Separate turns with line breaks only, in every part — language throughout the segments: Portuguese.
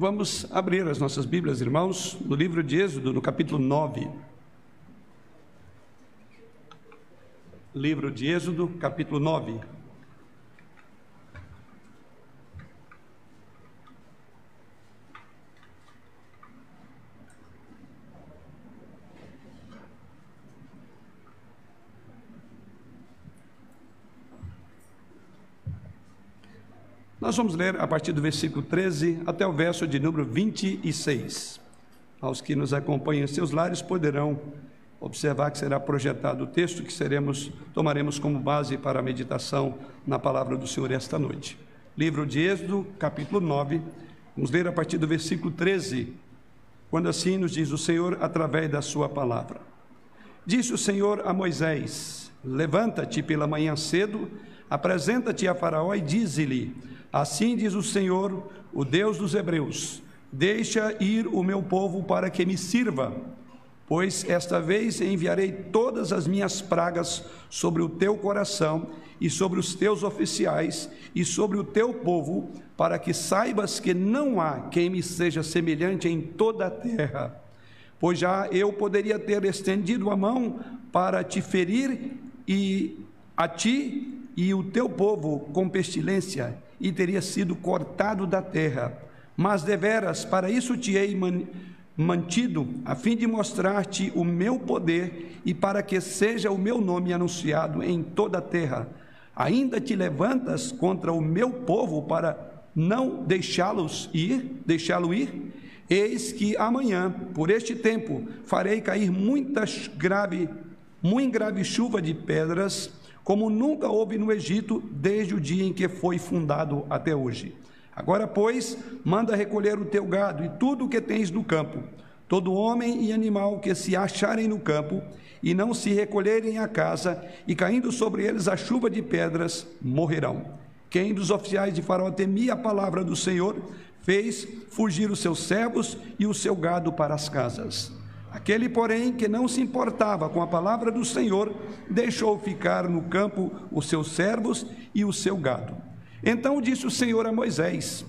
Vamos abrir as nossas Bíblias, irmãos, no livro de Êxodo, no capítulo 9. Livro de Êxodo, capítulo 9. Nós vamos ler a partir do versículo 13 até o verso de número 26. Aos que nos acompanham em seus lares poderão observar que será projetado o texto que seremos tomaremos como base para a meditação na palavra do Senhor esta noite. Livro de Êxodo, capítulo 9. Vamos ler a partir do versículo 13, quando assim nos diz o Senhor através da sua palavra. Disse o Senhor a Moisés: Levanta-te pela manhã cedo, apresenta-te a Faraó e dize-lhe: Assim diz o Senhor, o Deus dos Hebreus: Deixa ir o meu povo para que me sirva, pois esta vez enviarei todas as minhas pragas sobre o teu coração e sobre os teus oficiais e sobre o teu povo, para que saibas que não há quem me seja semelhante em toda a terra. Pois já eu poderia ter estendido a mão para te ferir e a ti e o teu povo com pestilência e teria sido cortado da terra. Mas deveras, para isso te hei mantido, a fim de mostrar-te o meu poder e para que seja o meu nome anunciado em toda a terra. Ainda te levantas contra o meu povo para não deixá-los ir, deixá-lo ir? Eis que amanhã, por este tempo, farei cair muitas grave, muito grave chuva de pedras como nunca houve no Egito desde o dia em que foi fundado até hoje. Agora, pois, manda recolher o teu gado e tudo o que tens no campo, todo homem e animal que se acharem no campo, e não se recolherem à casa, e caindo sobre eles a chuva de pedras, morrerão. Quem dos oficiais de Faraó temia a palavra do Senhor, fez fugir os seus servos e o seu gado para as casas. Aquele, porém, que não se importava com a palavra do Senhor, deixou ficar no campo os seus servos e o seu gado. Então disse o Senhor a Moisés: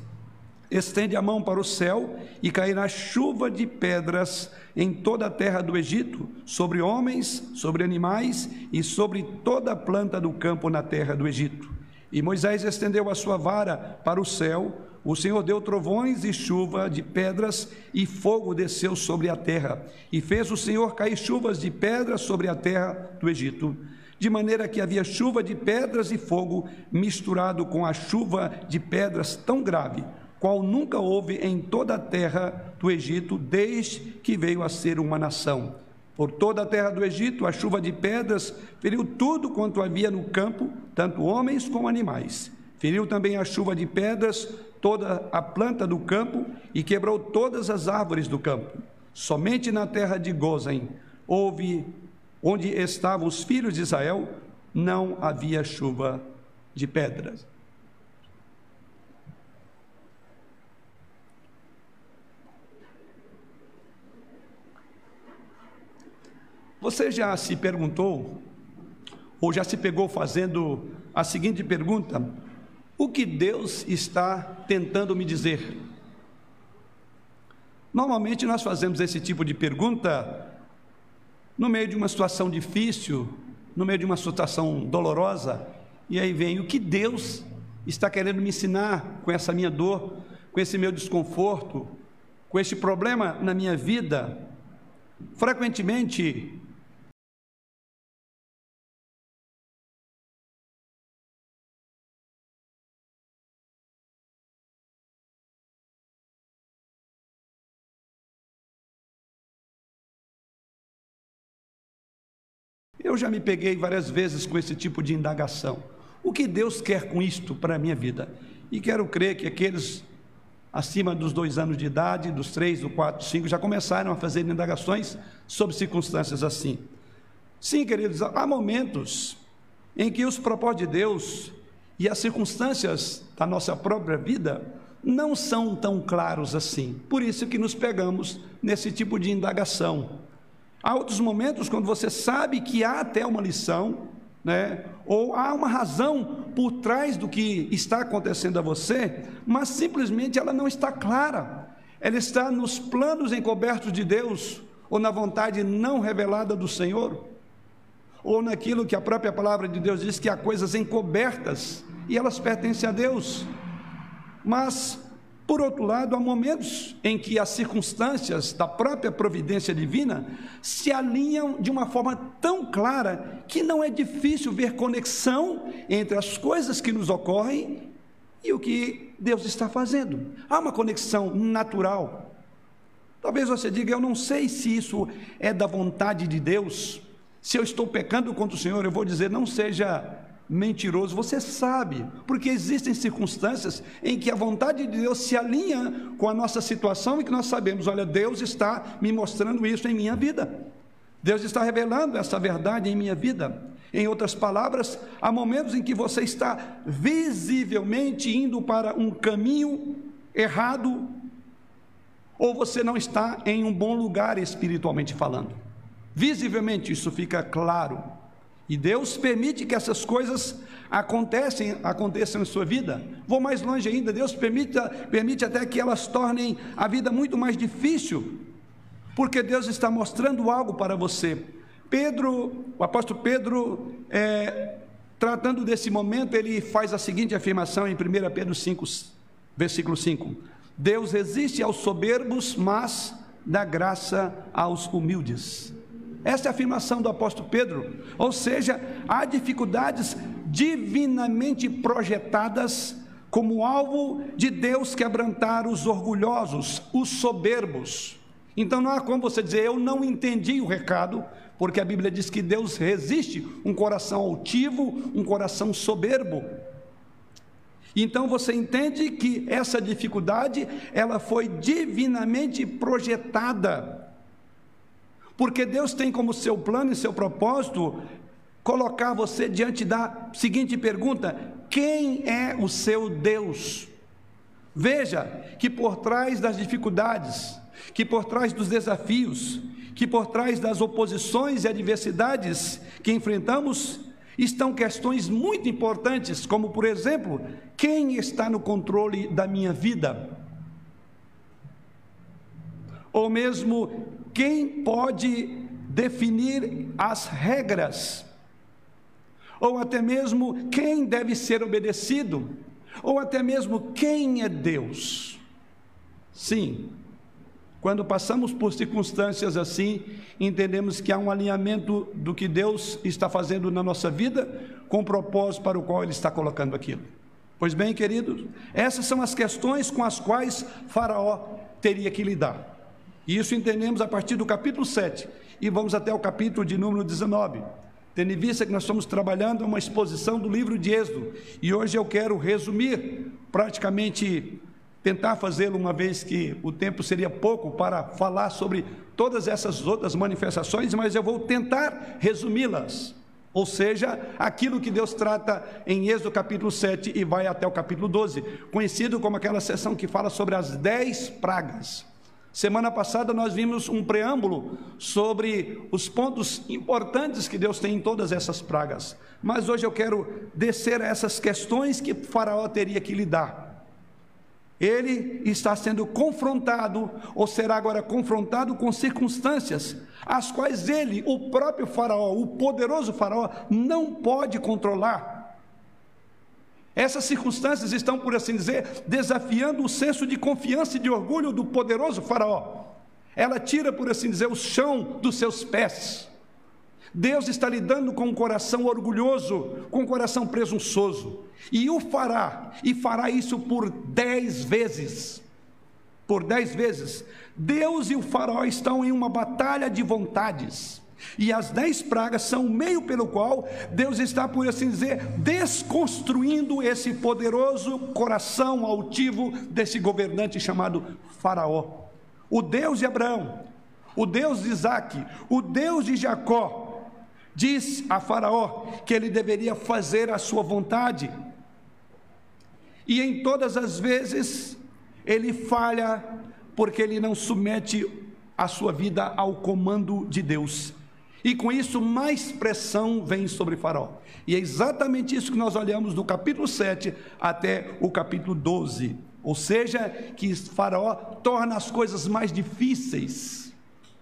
Estende a mão para o céu e cairá chuva de pedras em toda a terra do Egito, sobre homens, sobre animais e sobre toda a planta do campo na terra do Egito. E Moisés estendeu a sua vara para o céu, o Senhor deu trovões e chuva de pedras, e fogo desceu sobre a terra. E fez o Senhor cair chuvas de pedras sobre a terra do Egito, de maneira que havia chuva de pedras e fogo misturado com a chuva de pedras tão grave, qual nunca houve em toda a terra do Egito, desde que veio a ser uma nação. Por toda a terra do Egito, a chuva de pedras feriu tudo quanto havia no campo, tanto homens como animais. Feriu também a chuva de pedras toda a planta do campo e quebrou todas as árvores do campo. Somente na terra de Gozem houve, onde estavam os filhos de Israel, não havia chuva de pedras. Você já se perguntou, ou já se pegou fazendo a seguinte pergunta: o que Deus está tentando me dizer? Normalmente nós fazemos esse tipo de pergunta no meio de uma situação difícil, no meio de uma situação dolorosa, e aí vem o que Deus está querendo me ensinar com essa minha dor, com esse meu desconforto, com esse problema na minha vida. Frequentemente Eu já me peguei várias vezes com esse tipo de indagação. O que Deus quer com isto para a minha vida? E quero crer que aqueles acima dos dois anos de idade, dos três, do quatro, cinco, já começaram a fazer indagações sobre circunstâncias assim. Sim, queridos, há momentos em que os propósitos de Deus e as circunstâncias da nossa própria vida não são tão claros assim. Por isso que nos pegamos nesse tipo de indagação. Há outros momentos quando você sabe que há até uma lição, né? ou há uma razão por trás do que está acontecendo a você, mas simplesmente ela não está clara. Ela está nos planos encobertos de Deus ou na vontade não revelada do Senhor? Ou naquilo que a própria palavra de Deus diz que há coisas encobertas e elas pertencem a Deus. Mas por outro lado, há momentos em que as circunstâncias da própria providência divina se alinham de uma forma tão clara que não é difícil ver conexão entre as coisas que nos ocorrem e o que Deus está fazendo. Há uma conexão natural. Talvez você diga: Eu não sei se isso é da vontade de Deus. Se eu estou pecando contra o Senhor, eu vou dizer: Não seja mentiroso, você sabe, porque existem circunstâncias em que a vontade de Deus se alinha com a nossa situação e que nós sabemos, olha, Deus está me mostrando isso em minha vida. Deus está revelando essa verdade em minha vida. Em outras palavras, há momentos em que você está visivelmente indo para um caminho errado, ou você não está em um bom lugar espiritualmente falando. Visivelmente isso fica claro. E Deus permite que essas coisas acontecem, aconteçam em sua vida. Vou mais longe ainda, Deus permite, permite até que elas tornem a vida muito mais difícil, porque Deus está mostrando algo para você. Pedro, o apóstolo Pedro, é, tratando desse momento, ele faz a seguinte afirmação em 1 Pedro 5, versículo 5: Deus resiste aos soberbos, mas dá graça aos humildes. Essa é a afirmação do apóstolo Pedro. Ou seja, há dificuldades divinamente projetadas como alvo de Deus quebrantar os orgulhosos, os soberbos. Então não há como você dizer, eu não entendi o recado, porque a Bíblia diz que Deus resiste um coração altivo, um coração soberbo. Então você entende que essa dificuldade, ela foi divinamente projetada porque Deus tem como seu plano e seu propósito colocar você diante da seguinte pergunta: quem é o seu Deus? Veja que por trás das dificuldades, que por trás dos desafios, que por trás das oposições e adversidades que enfrentamos, estão questões muito importantes, como por exemplo, quem está no controle da minha vida? Ou mesmo quem pode definir as regras, ou até mesmo quem deve ser obedecido, ou até mesmo quem é Deus. Sim, quando passamos por circunstâncias assim, entendemos que há um alinhamento do que Deus está fazendo na nossa vida com o propósito para o qual Ele está colocando aquilo. Pois bem, queridos, essas são as questões com as quais Faraó teria que lidar. E isso entendemos a partir do capítulo 7 e vamos até o capítulo de número 19. Tendo em vista que nós estamos trabalhando uma exposição do livro de Êxodo e hoje eu quero resumir, praticamente tentar fazê-lo, uma vez que o tempo seria pouco para falar sobre todas essas outras manifestações, mas eu vou tentar resumi-las. Ou seja, aquilo que Deus trata em Êxodo capítulo 7 e vai até o capítulo 12, conhecido como aquela seção que fala sobre as dez pragas. Semana passada nós vimos um preâmbulo sobre os pontos importantes que Deus tem em todas essas pragas. Mas hoje eu quero descer a essas questões que Faraó teria que lidar. Ele está sendo confrontado, ou será agora confrontado com circunstâncias, as quais ele, o próprio Faraó, o poderoso Faraó, não pode controlar. Essas circunstâncias estão, por assim dizer, desafiando o senso de confiança e de orgulho do poderoso Faraó. Ela tira, por assim dizer, o chão dos seus pés. Deus está lidando com um coração orgulhoso, com um coração presunçoso, e o fará, e fará isso por dez vezes. Por dez vezes. Deus e o faraó estão em uma batalha de vontades. E as dez pragas são o meio pelo qual Deus está, por assim dizer, desconstruindo esse poderoso coração altivo desse governante chamado Faraó. O Deus de Abraão, o Deus de Isaac, o Deus de Jacó, diz a Faraó que ele deveria fazer a sua vontade. E em todas as vezes ele falha porque ele não submete a sua vida ao comando de Deus. E com isso, mais pressão vem sobre Faraó. E é exatamente isso que nós olhamos do capítulo 7 até o capítulo 12. Ou seja, que Faraó torna as coisas mais difíceis,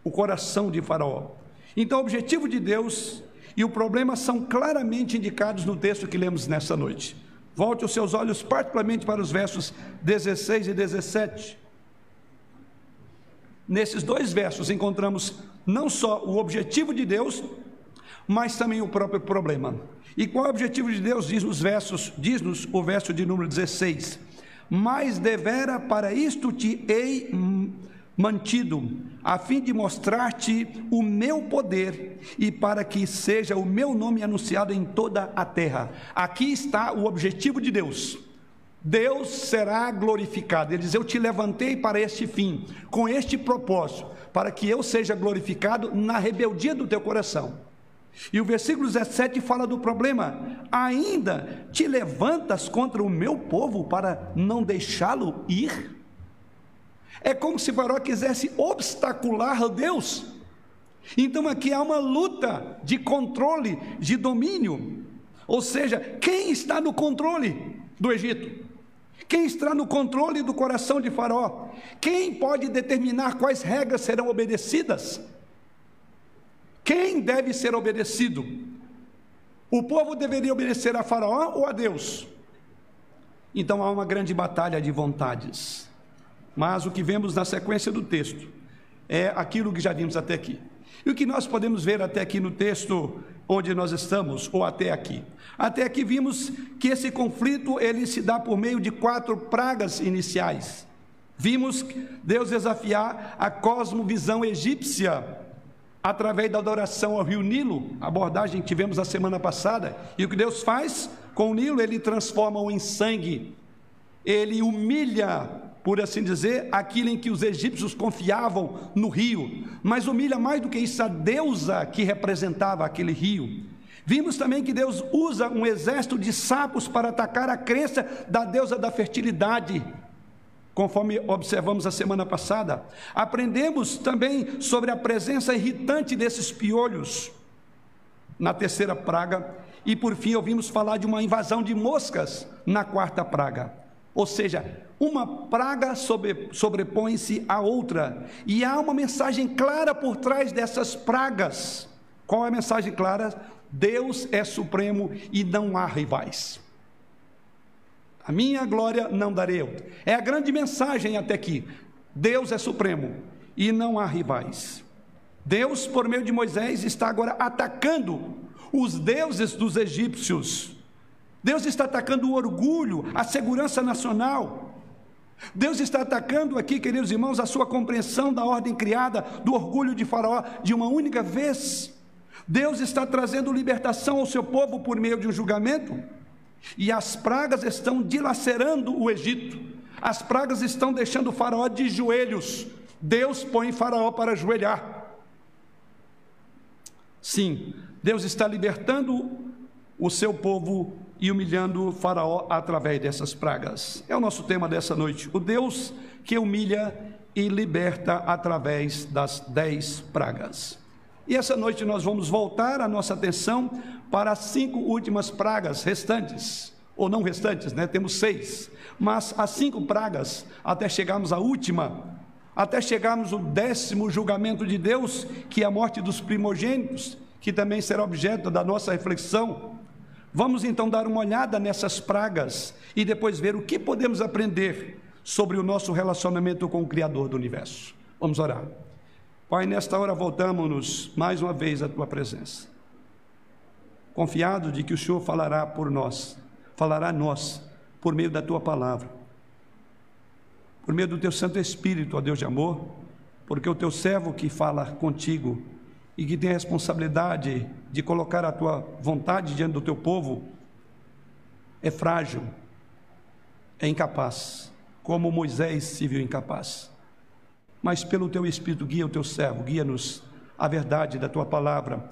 o coração de Faraó. Então, o objetivo de Deus e o problema são claramente indicados no texto que lemos nessa noite. Volte os seus olhos particularmente para os versos 16 e 17. Nesses dois versos encontramos não só o objetivo de Deus, mas também o próprio problema. E qual é o objetivo de Deus? Diz nos versos, diz-nos o verso de número 16: Mas devera para isto te hei mantido, a fim de mostrar-te o meu poder e para que seja o meu nome anunciado em toda a terra. Aqui está o objetivo de Deus. Deus será glorificado. Ele diz: Eu te levantei para este fim, com este propósito, para que eu seja glorificado na rebeldia do teu coração. E o versículo 17 fala do problema: ainda te levantas contra o meu povo para não deixá-lo ir? É como se Faraó quisesse obstacular Deus. Então aqui há uma luta de controle, de domínio. Ou seja, quem está no controle do Egito? Quem está no controle do coração de Faraó? Quem pode determinar quais regras serão obedecidas? Quem deve ser obedecido? O povo deveria obedecer a Faraó ou a Deus? Então há uma grande batalha de vontades. Mas o que vemos na sequência do texto é aquilo que já vimos até aqui. E o que nós podemos ver até aqui no texto onde nós estamos, ou até aqui? Até aqui vimos que esse conflito ele se dá por meio de quatro pragas iniciais. Vimos Deus desafiar a cosmovisão egípcia através da adoração ao rio Nilo, abordagem que tivemos a semana passada. E o que Deus faz com o Nilo? Ele transforma-o em sangue, ele humilha, por assim dizer, aquilo em que os egípcios confiavam no rio, mas humilha mais do que isso a deusa que representava aquele rio. Vimos também que Deus usa um exército de sapos para atacar a crença da deusa da fertilidade, conforme observamos a semana passada. Aprendemos também sobre a presença irritante desses piolhos na terceira praga. E por fim, ouvimos falar de uma invasão de moscas na quarta praga. Ou seja, uma praga sobre, sobrepõe-se à outra. E há uma mensagem clara por trás dessas pragas. Qual é a mensagem clara? Deus é supremo e não há rivais. A minha glória não darei. É a grande mensagem até aqui. Deus é supremo e não há rivais. Deus, por meio de Moisés, está agora atacando os deuses dos egípcios. Deus está atacando o orgulho, a segurança nacional. Deus está atacando aqui, queridos irmãos, a sua compreensão da ordem criada, do orgulho de Faraó de uma única vez. Deus está trazendo libertação ao seu povo por meio de um julgamento. E as pragas estão dilacerando o Egito. As pragas estão deixando o Faraó de joelhos. Deus põe Faraó para ajoelhar. Sim, Deus está libertando o seu povo e humilhando Faraó através dessas pragas. É o nosso tema dessa noite. O Deus que humilha e liberta através das dez pragas. E essa noite nós vamos voltar a nossa atenção para as cinco últimas pragas restantes, ou não restantes, né? Temos seis, mas as cinco pragas, até chegarmos à última, até chegarmos ao décimo julgamento de Deus, que é a morte dos primogênitos, que também será objeto da nossa reflexão. Vamos então dar uma olhada nessas pragas e depois ver o que podemos aprender sobre o nosso relacionamento com o Criador do universo. Vamos orar. Pai, nesta hora voltamos-nos mais uma vez à tua presença, confiado de que o Senhor falará por nós, falará a nós, por meio da tua palavra, por meio do teu Santo Espírito, ó Deus de amor, porque o teu servo que fala contigo e que tem a responsabilidade de colocar a tua vontade diante do teu povo, é frágil, é incapaz, como Moisés se viu incapaz mas pelo teu Espírito guia o teu servo, guia-nos a verdade da tua palavra,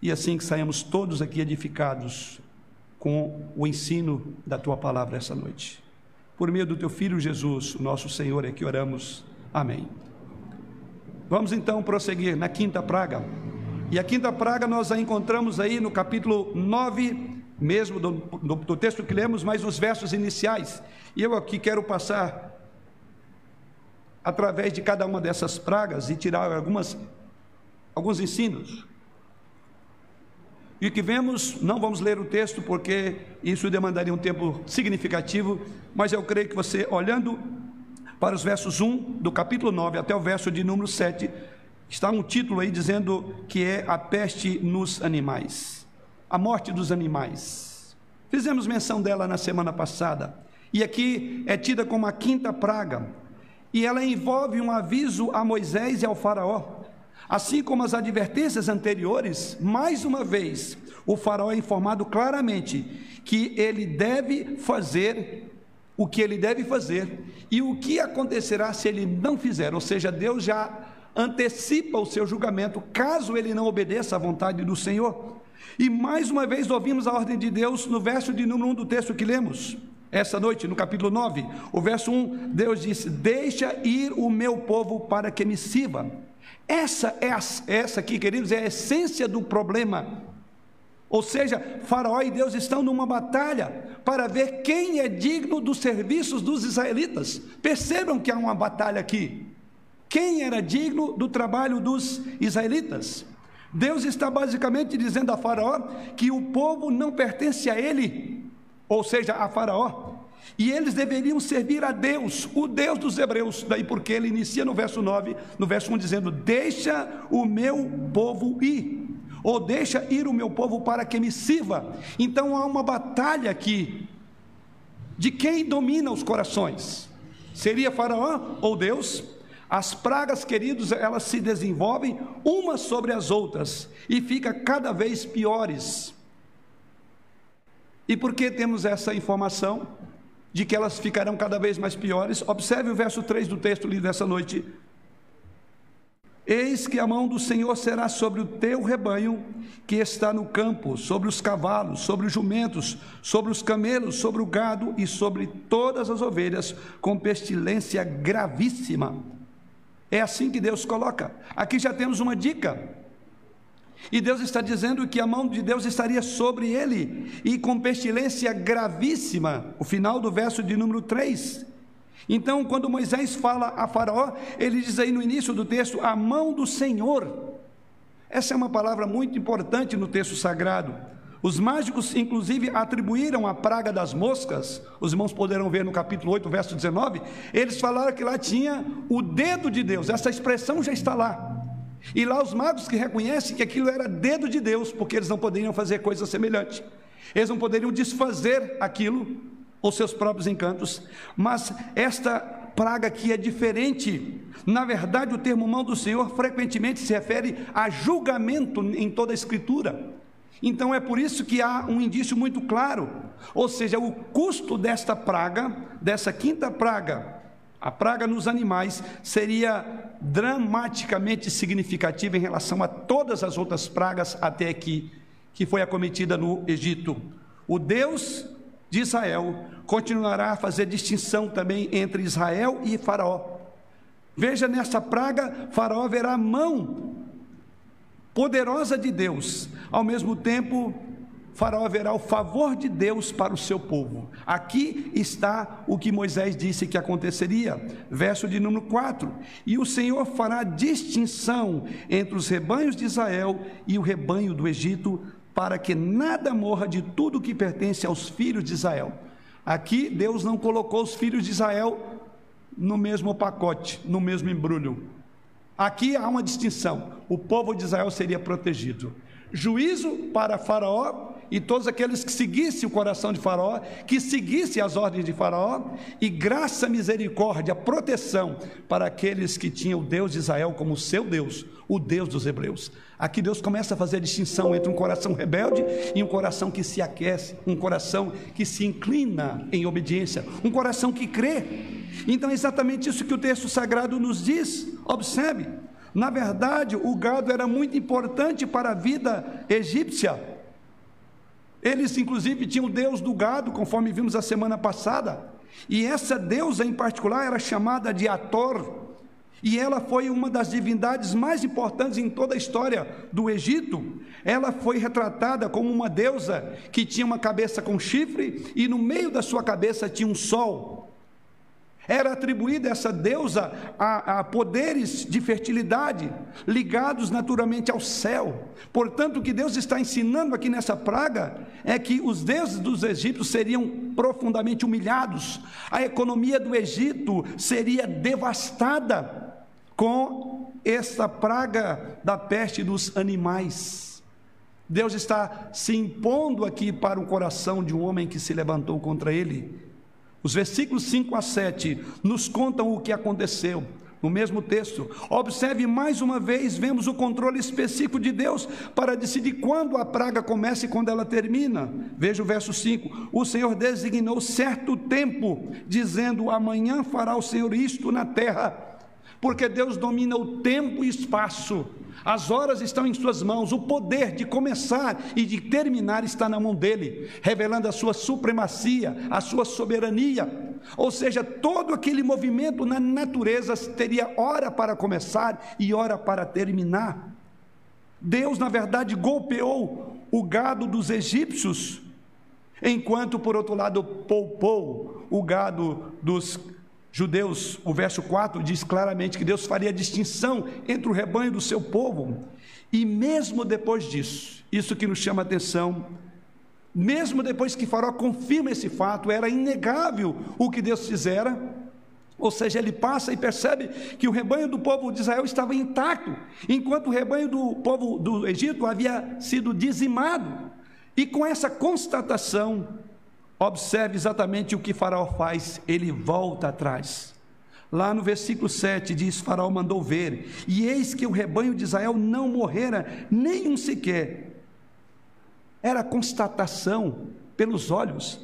e assim que saímos todos aqui edificados com o ensino da tua palavra essa noite. Por meio do teu filho Jesus, nosso Senhor, é que oramos. Amém. Vamos então prosseguir na quinta praga. E a quinta praga nós a encontramos aí no capítulo 9, mesmo do, do, do texto que lemos, mas nos versos iniciais. E eu aqui quero passar através de cada uma dessas pragas e tirar algumas, alguns ensinos. E o que vemos, não vamos ler o texto porque isso demandaria um tempo significativo, mas eu creio que você, olhando para os versos 1 do capítulo 9 até o verso de número 7, está um título aí dizendo que é a peste nos animais, a morte dos animais. Fizemos menção dela na semana passada, e aqui é tida como a quinta praga, e ela envolve um aviso a Moisés e ao Faraó Assim como as advertências anteriores, mais uma vez, o faraó é informado claramente que ele deve fazer o que ele deve fazer e o que acontecerá se ele não fizer, ou seja, Deus já antecipa o seu julgamento caso ele não obedeça à vontade do Senhor. E mais uma vez ouvimos a ordem de Deus no verso de número 1 do texto que lemos. Essa noite, no capítulo 9, o verso 1, Deus disse: Deixa ir o meu povo para que me sirva. Essa é a, essa aqui, queridos, é a essência do problema. Ou seja, Faraó e Deus estão numa batalha para ver quem é digno dos serviços dos israelitas. Percebam que há uma batalha aqui. Quem era digno do trabalho dos israelitas? Deus está basicamente dizendo a Faraó que o povo não pertence a ele, ou seja, a Faraó. E eles deveriam servir a Deus, o Deus dos hebreus. Daí porque ele inicia no verso 9, no verso 1 dizendo: "Deixa o meu povo ir" ou "Deixa ir o meu povo para que me sirva". Então há uma batalha aqui de quem domina os corações. Seria Faraó ou Deus? As pragas, queridos, elas se desenvolvem umas sobre as outras e fica cada vez piores. E por que temos essa informação? de que elas ficarão cada vez mais piores. Observe o verso 3 do texto lido essa noite. Eis que a mão do Senhor será sobre o teu rebanho que está no campo, sobre os cavalos, sobre os jumentos, sobre os camelos, sobre o gado e sobre todas as ovelhas, com pestilência gravíssima. É assim que Deus coloca. Aqui já temos uma dica. E Deus está dizendo que a mão de Deus estaria sobre ele, e com pestilência gravíssima, o final do verso de número 3. Então, quando Moisés fala a Faraó, ele diz aí no início do texto, a mão do Senhor. Essa é uma palavra muito importante no texto sagrado. Os mágicos, inclusive, atribuíram a praga das moscas, os irmãos poderão ver no capítulo 8, verso 19, eles falaram que lá tinha o dedo de Deus, essa expressão já está lá. E lá os magos que reconhecem que aquilo era dedo de Deus, porque eles não poderiam fazer coisa semelhante. Eles não poderiam desfazer aquilo, os seus próprios encantos, mas esta praga aqui é diferente. Na verdade, o termo mão do Senhor frequentemente se refere a julgamento em toda a Escritura. Então é por isso que há um indício muito claro, ou seja, o custo desta praga, dessa quinta praga, a praga nos animais seria dramaticamente significativa em relação a todas as outras pragas até aqui que foi acometida no Egito. O Deus de Israel continuará a fazer distinção também entre Israel e Faraó. Veja nessa praga, Faraó verá mão poderosa de Deus, ao mesmo tempo Faraó verá o favor de Deus para o seu povo. Aqui está o que Moisés disse que aconteceria. Verso de número 4: E o Senhor fará distinção entre os rebanhos de Israel e o rebanho do Egito, para que nada morra de tudo que pertence aos filhos de Israel. Aqui Deus não colocou os filhos de Israel no mesmo pacote, no mesmo embrulho. Aqui há uma distinção: o povo de Israel seria protegido. Juízo para Faraó e todos aqueles que seguissem o coração de Faraó, que seguissem as ordens de Faraó, e graça, misericórdia, proteção para aqueles que tinham o Deus de Israel como seu Deus, o Deus dos Hebreus. Aqui Deus começa a fazer a distinção entre um coração rebelde e um coração que se aquece, um coração que se inclina em obediência, um coração que crê. Então é exatamente isso que o texto sagrado nos diz. Observe, na verdade, o gado era muito importante para a vida egípcia. Eles, inclusive, tinham o deus do gado, conforme vimos a semana passada. E essa deusa em particular era chamada de Ator. E ela foi uma das divindades mais importantes em toda a história do Egito. Ela foi retratada como uma deusa que tinha uma cabeça com chifre e no meio da sua cabeça tinha um sol. Era atribuída essa deusa a, a, poderes de fertilidade, ligados naturalmente ao céu. Portanto, o que Deus está ensinando aqui nessa praga é que os deuses dos egípcios seriam profundamente humilhados, a economia do Egito seria devastada com essa praga da peste dos animais. Deus está se impondo aqui para o coração de um homem que se levantou contra ele os versículos 5 a 7 nos contam o que aconteceu. No mesmo texto, observe mais uma vez, vemos o controle específico de Deus para decidir quando a praga começa e quando ela termina. Veja o verso 5: O Senhor designou certo tempo, dizendo: Amanhã fará o Senhor isto na terra porque Deus domina o tempo e espaço. As horas estão em suas mãos, o poder de começar e de terminar está na mão dele, revelando a sua supremacia, a sua soberania. Ou seja, todo aquele movimento na natureza teria hora para começar e hora para terminar. Deus, na verdade, golpeou o gado dos egípcios, enquanto, por outro lado, poupou o gado dos judeus, o verso 4 diz claramente que Deus faria distinção entre o rebanho do seu povo. E mesmo depois disso, isso que nos chama a atenção, mesmo depois que Faraó confirma esse fato, era inegável o que Deus fizera. Ou seja, ele passa e percebe que o rebanho do povo de Israel estava intacto, enquanto o rebanho do povo do Egito havia sido dizimado. E com essa constatação, Observe exatamente o que Faraó faz, ele volta atrás. Lá no versículo 7 diz: Faraó mandou ver, e eis que o rebanho de Israel não morrera, nenhum sequer. Era constatação pelos olhos,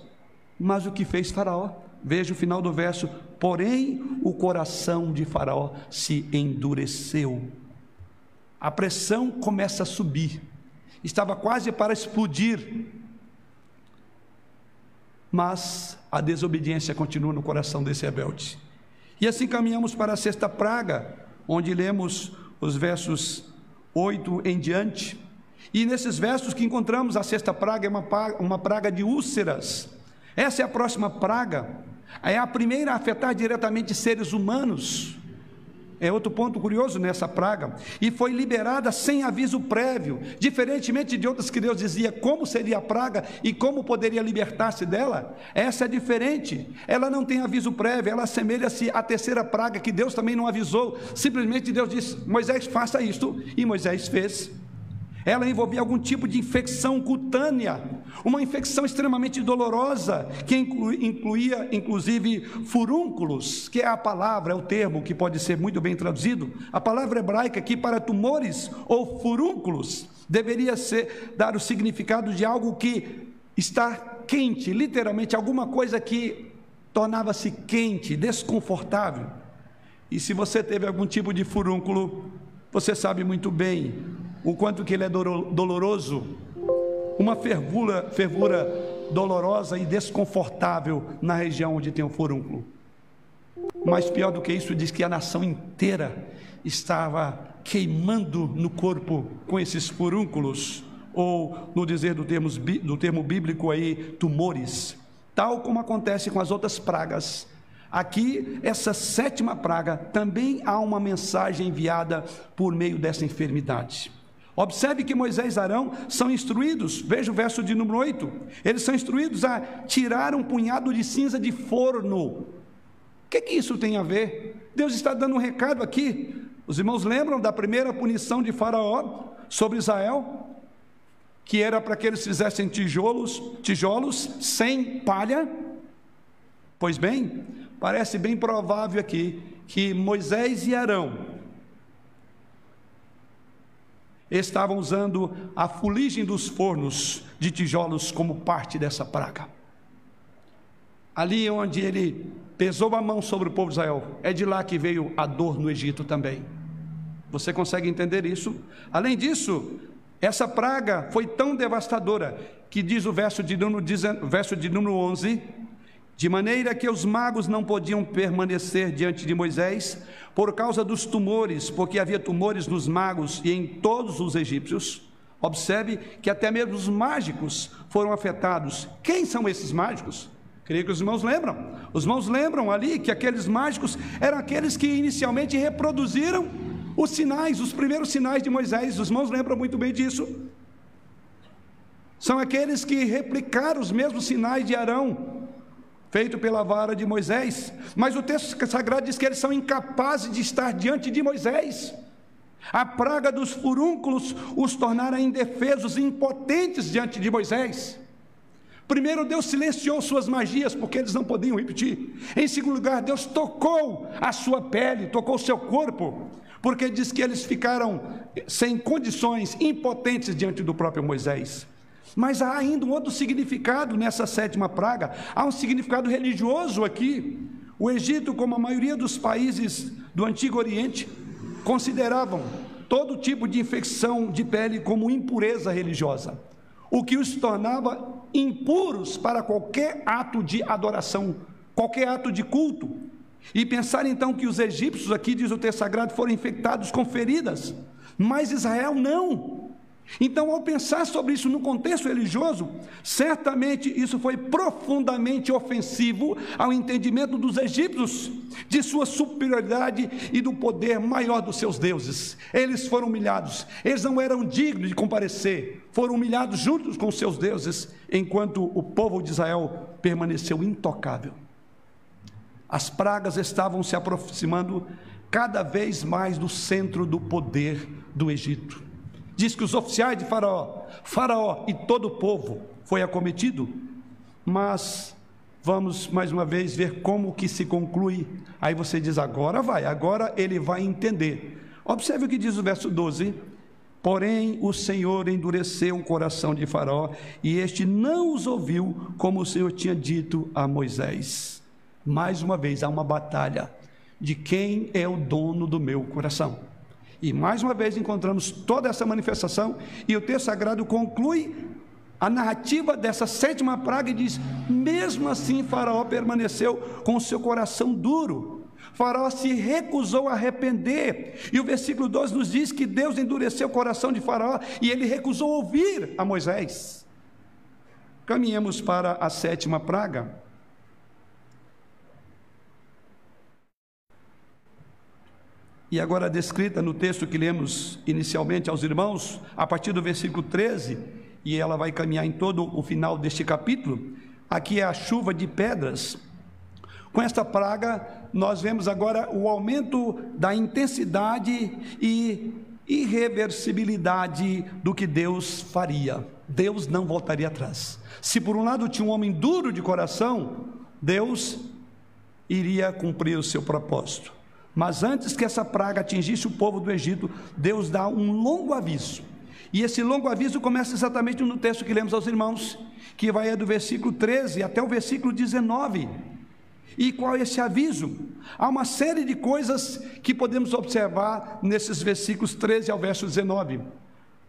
mas o que fez Faraó? Veja o final do verso: Porém, o coração de Faraó se endureceu. A pressão começa a subir, estava quase para explodir mas a desobediência continua no coração desse rebelde. E assim caminhamos para a sexta praga, onde lemos os versos 8 em diante. E nesses versos que encontramos, a sexta praga é uma, uma praga de úlceras. Essa é a próxima praga. É a primeira a afetar diretamente seres humanos. É outro ponto curioso nessa praga. E foi liberada sem aviso prévio, diferentemente de outras que Deus dizia como seria a praga e como poderia libertar-se dela. Essa é diferente. Ela não tem aviso prévio, ela assemelha-se à terceira praga que Deus também não avisou. Simplesmente Deus disse: Moisés, faça isto. E Moisés fez. Ela envolvia algum tipo de infecção cutânea, uma infecção extremamente dolorosa, que incluía inclusive furúnculos, que é a palavra, é o termo que pode ser muito bem traduzido. A palavra hebraica aqui para tumores ou furúnculos deveria ser dar o significado de algo que está quente, literalmente alguma coisa que tornava-se quente, desconfortável. E se você teve algum tipo de furúnculo, você sabe muito bem o quanto que ele é doloroso, uma fervura, fervura dolorosa e desconfortável na região onde tem o furúnculo. Mas pior do que isso, diz que a nação inteira estava queimando no corpo com esses furúnculos, ou no dizer do, do termo bíblico aí, tumores, tal como acontece com as outras pragas Aqui, essa sétima praga, também há uma mensagem enviada por meio dessa enfermidade. Observe que Moisés e Arão são instruídos, veja o verso de número 8. Eles são instruídos a tirar um punhado de cinza de forno. O que, que isso tem a ver? Deus está dando um recado aqui. Os irmãos lembram da primeira punição de Faraó sobre Israel? Que era para que eles fizessem tijolos, tijolos sem palha? Pois bem, parece bem provável aqui que Moisés e Arão estavam usando a fuligem dos fornos de tijolos como parte dessa praga. Ali onde ele pesou a mão sobre o povo de Israel, é de lá que veio a dor no Egito também. Você consegue entender isso? Além disso, essa praga foi tão devastadora que diz o verso de número, verso de número 11, de maneira que os magos não podiam permanecer diante de Moisés por causa dos tumores, porque havia tumores nos magos e em todos os egípcios. Observe que até mesmo os mágicos foram afetados. Quem são esses mágicos? Creio que os irmãos lembram. Os irmãos lembram ali que aqueles mágicos eram aqueles que inicialmente reproduziram os sinais, os primeiros sinais de Moisés. Os irmãos lembram muito bem disso. São aqueles que replicaram os mesmos sinais de Arão, feito pela vara de Moisés. Mas o texto sagrado diz que eles são incapazes de estar diante de Moisés. A praga dos furúnculos os tornara indefesos e impotentes diante de Moisés. Primeiro, Deus silenciou suas magias, porque eles não podiam repetir. Em segundo lugar, Deus tocou a sua pele, tocou o seu corpo, porque diz que eles ficaram sem condições, impotentes diante do próprio Moisés. Mas há ainda um outro significado nessa sétima praga, há um significado religioso aqui. O Egito, como a maioria dos países do Antigo Oriente, consideravam todo tipo de infecção de pele como impureza religiosa, o que os tornava impuros para qualquer ato de adoração, qualquer ato de culto. E pensar então que os egípcios, aqui diz o texto sagrado, foram infectados com feridas, mas Israel não. Então, ao pensar sobre isso no contexto religioso, certamente isso foi profundamente ofensivo ao entendimento dos egípcios de sua superioridade e do poder maior dos seus deuses. Eles foram humilhados, eles não eram dignos de comparecer, foram humilhados juntos com seus deuses, enquanto o povo de Israel permaneceu intocável. As pragas estavam se aproximando cada vez mais do centro do poder do Egito diz que os oficiais de Faraó, Faraó e todo o povo foi acometido, mas vamos mais uma vez ver como que se conclui. Aí você diz, agora vai, agora ele vai entender. Observe o que diz o verso 12. Porém, o Senhor endureceu o coração de Faraó, e este não os ouviu, como o Senhor tinha dito a Moisés. Mais uma vez, há uma batalha de quem é o dono do meu coração. E mais uma vez encontramos toda essa manifestação, e o texto sagrado conclui a narrativa dessa sétima praga e diz: mesmo assim, Faraó permaneceu com seu coração duro. Faraó se recusou a arrepender. E o versículo 12 nos diz que Deus endureceu o coração de Faraó e ele recusou ouvir a Moisés. Caminhemos para a sétima praga. E agora descrita no texto que lemos inicialmente aos irmãos, a partir do versículo 13, e ela vai caminhar em todo o final deste capítulo. Aqui é a chuva de pedras. Com esta praga, nós vemos agora o aumento da intensidade e irreversibilidade do que Deus faria. Deus não voltaria atrás. Se por um lado tinha um homem duro de coração, Deus iria cumprir o seu propósito. Mas antes que essa praga atingisse o povo do Egito, Deus dá um longo aviso. E esse longo aviso começa exatamente no texto que lemos aos irmãos, que vai do versículo 13 até o versículo 19. E qual é esse aviso? Há uma série de coisas que podemos observar nesses versículos 13 ao verso 19.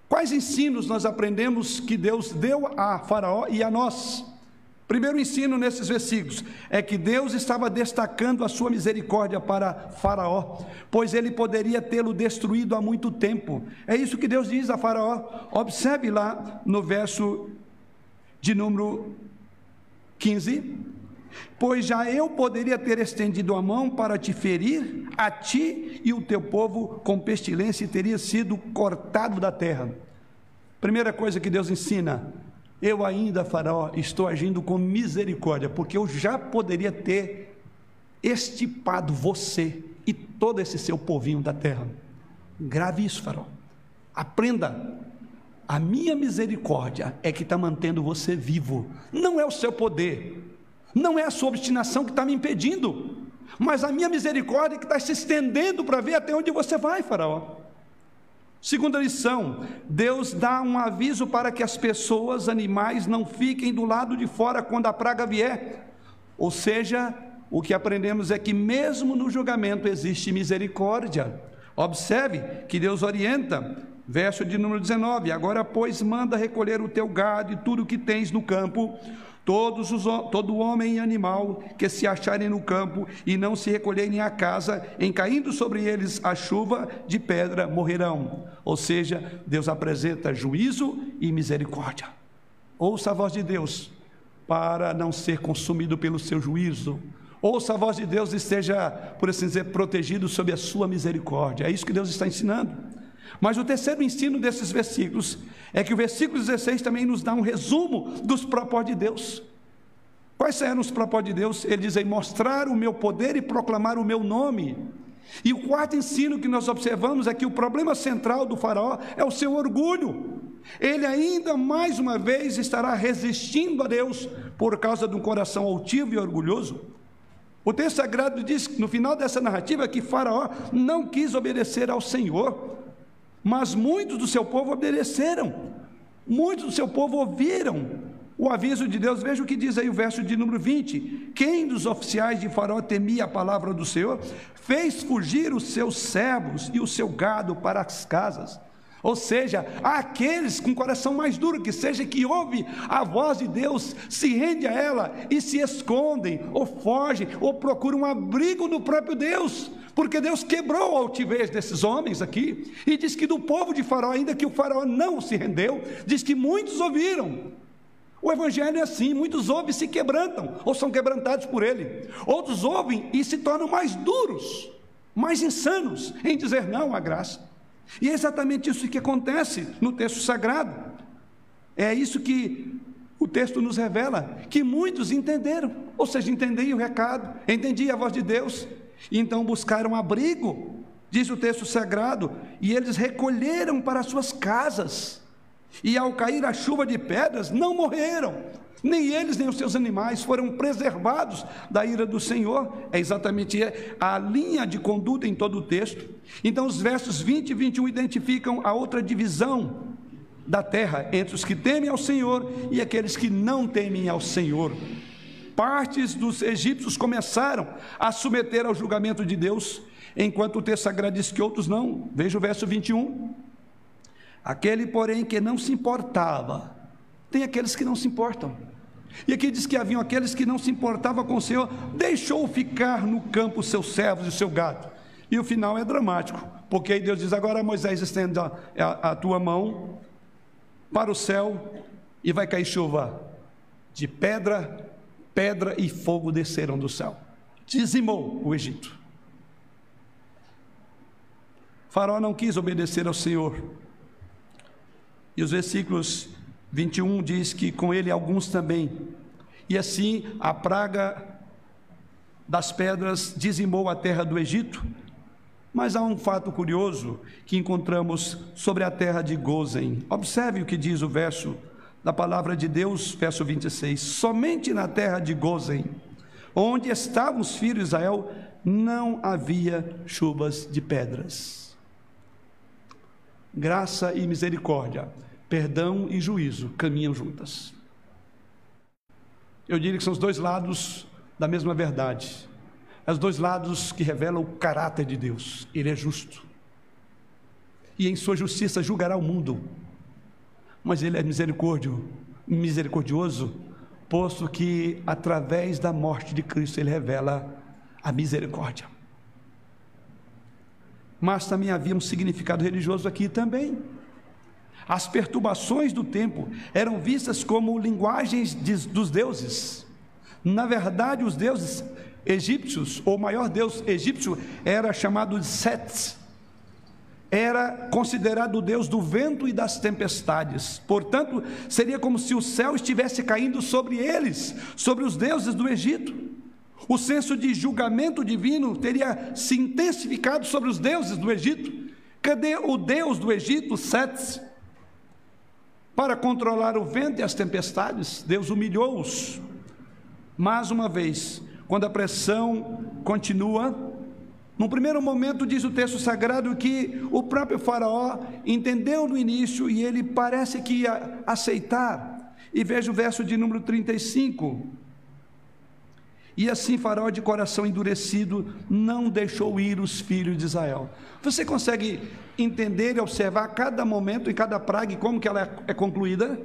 Quais ensinos nós aprendemos que Deus deu a Faraó e a nós? Primeiro ensino nesses versículos é que Deus estava destacando a sua misericórdia para Faraó, pois ele poderia tê-lo destruído há muito tempo. É isso que Deus diz a Faraó. Observe lá no verso de número 15: Pois já eu poderia ter estendido a mão para te ferir, a ti e o teu povo com pestilência, e teria sido cortado da terra. Primeira coisa que Deus ensina: eu ainda, Faraó, estou agindo com misericórdia, porque eu já poderia ter estipado você e todo esse seu povinho da terra. Grave isso, Faraó. Aprenda. A minha misericórdia é que está mantendo você vivo, não é o seu poder, não é a sua obstinação que está me impedindo, mas a minha misericórdia é que está se estendendo para ver até onde você vai, Faraó. Segunda lição: Deus dá um aviso para que as pessoas, animais, não fiquem do lado de fora quando a praga vier. Ou seja, o que aprendemos é que, mesmo no julgamento, existe misericórdia. Observe que Deus orienta, verso de número 19: Agora, pois, manda recolher o teu gado e tudo o que tens no campo Todos os, todo homem e animal que se acharem no campo e não se recolherem à casa, em caindo sobre eles a chuva de pedra, morrerão. Ou seja, Deus apresenta juízo e misericórdia. Ouça a voz de Deus. para não ser consumido pelo seu juízo. Ouça a voz de Deus e esteja, por assim dizer, protegido sob a sua misericórdia. É isso que Deus está ensinando. Mas o terceiro ensino desses versículos é que o versículo 16 também nos dá um resumo dos propósitos de Deus. Quais eram os propósitos de Deus? Ele diz mostrar o meu poder e proclamar o meu nome. E o quarto ensino que nós observamos é que o problema central do Faraó é o seu orgulho. Ele ainda mais uma vez estará resistindo a Deus por causa de um coração altivo e orgulhoso. O texto sagrado diz no final dessa narrativa que Faraó não quis obedecer ao Senhor, mas muitos do seu povo obedeceram, muitos do seu povo ouviram o aviso de Deus. Veja o que diz aí o verso de número 20: Quem dos oficiais de Faraó temia a palavra do Senhor, fez fugir os seus servos e o seu gado para as casas. Ou seja, aqueles com coração mais duro, que seja que ouve a voz de Deus, se rende a ela e se escondem, ou fogem, ou procuram um abrigo no próprio Deus, porque Deus quebrou a altivez desses homens aqui, e diz que do povo de Faraó, ainda que o Faraó não se rendeu, diz que muitos ouviram. O Evangelho é assim: muitos ouvem e se quebrantam, ou são quebrantados por ele, outros ouvem e se tornam mais duros, mais insanos em dizer não à graça. E é exatamente isso que acontece no texto sagrado. É isso que o texto nos revela, que muitos entenderam, ou seja, entendiam o recado, entendiam a voz de Deus, então buscaram abrigo, diz o texto sagrado, e eles recolheram para suas casas. E ao cair a chuva de pedras, não morreram, nem eles, nem os seus animais foram preservados da ira do Senhor. É exatamente a linha de conduta em todo o texto. Então, os versos 20 e 21 identificam a outra divisão da terra entre os que temem ao Senhor e aqueles que não temem ao Senhor. Partes dos egípcios começaram a submeter ao julgamento de Deus, enquanto o texto sagrado diz que outros não. Veja o verso 21. Aquele, porém, que não se importava, tem aqueles que não se importam. E aqui diz que haviam aqueles que não se importavam com o Senhor, deixou ficar no campo os seus servos e o seu gado. E o final é dramático, porque aí Deus diz: Agora Moisés estende a, a, a tua mão para o céu e vai cair chuva de pedra, pedra e fogo desceram do céu. Dizimou o Egito. Faraó não quis obedecer ao Senhor. E os versículos 21 diz que com ele alguns também. E assim a praga das pedras dizimou a terra do Egito. Mas há um fato curioso que encontramos sobre a terra de Gozen. Observe o que diz o verso da palavra de Deus, verso 26. Somente na terra de Gozen, onde estavam os filhos de Israel, não havia chuvas de pedras. Graça e misericórdia perdão e juízo caminham juntas. Eu diria que são os dois lados da mesma verdade. Os dois lados que revelam o caráter de Deus. Ele é justo. E em sua justiça julgará o mundo. Mas ele é misericórdio, misericordioso, posto que através da morte de Cristo ele revela a misericórdia. Mas também havia um significado religioso aqui também. As perturbações do tempo eram vistas como linguagens de, dos deuses. Na verdade, os deuses egípcios, ou o maior deus egípcio, era chamado de Set. Era considerado o deus do vento e das tempestades. Portanto, seria como se o céu estivesse caindo sobre eles, sobre os deuses do Egito. O senso de julgamento divino teria se intensificado sobre os deuses do Egito. Cadê o deus do Egito, Set? Para controlar o vento e as tempestades, Deus humilhou-os. Mais uma vez, quando a pressão continua, no primeiro momento, diz o texto sagrado que o próprio Faraó entendeu no início e ele parece que ia aceitar. E veja o verso de número 35. E assim Faraó, de coração endurecido, não deixou ir os filhos de Israel. Você consegue entender e observar cada momento e cada praga e como que ela é concluída?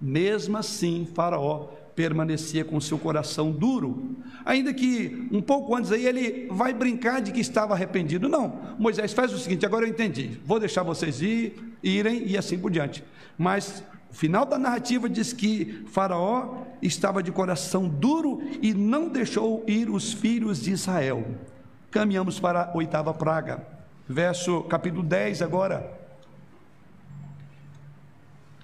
Mesmo assim, Faraó permanecia com seu coração duro, ainda que um pouco antes aí ele vai brincar de que estava arrependido. Não, Moisés faz o seguinte: agora eu entendi, vou deixar vocês ir, irem e assim por diante. Mas O final da narrativa diz que Faraó estava de coração duro e não deixou ir os filhos de Israel. Caminhamos para a oitava praga, verso capítulo 10 agora.